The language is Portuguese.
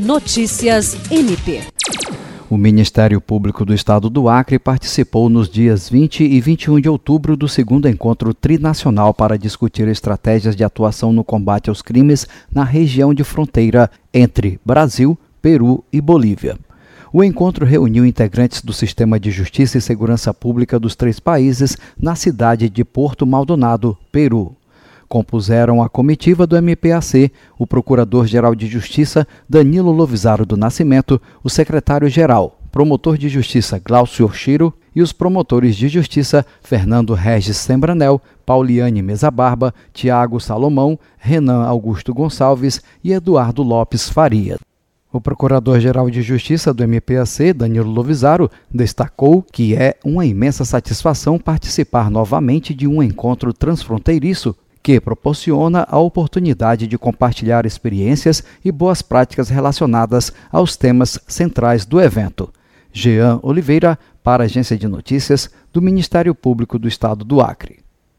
Notícias MP. O Ministério Público do Estado do Acre participou nos dias 20 e 21 de outubro do segundo encontro trinacional para discutir estratégias de atuação no combate aos crimes na região de fronteira entre Brasil, Peru e Bolívia. O encontro reuniu integrantes do Sistema de Justiça e Segurança Pública dos três países na cidade de Porto Maldonado, Peru compuseram a comitiva do MPAC, o Procurador-Geral de Justiça Danilo Lovisaro do Nascimento, o secretário-geral, promotor de justiça Glaucio Oshiro e os promotores de justiça Fernando Regis Sembranel, Pauliane Mesa Barba, Tiago Salomão, Renan Augusto Gonçalves e Eduardo Lopes Faria. O Procurador-Geral de Justiça do MPAC, Danilo Lovisaro, destacou que é uma imensa satisfação participar novamente de um encontro transfronteiriço que proporciona a oportunidade de compartilhar experiências e boas práticas relacionadas aos temas centrais do evento. Jean Oliveira, para a Agência de Notícias do Ministério Público do Estado do Acre.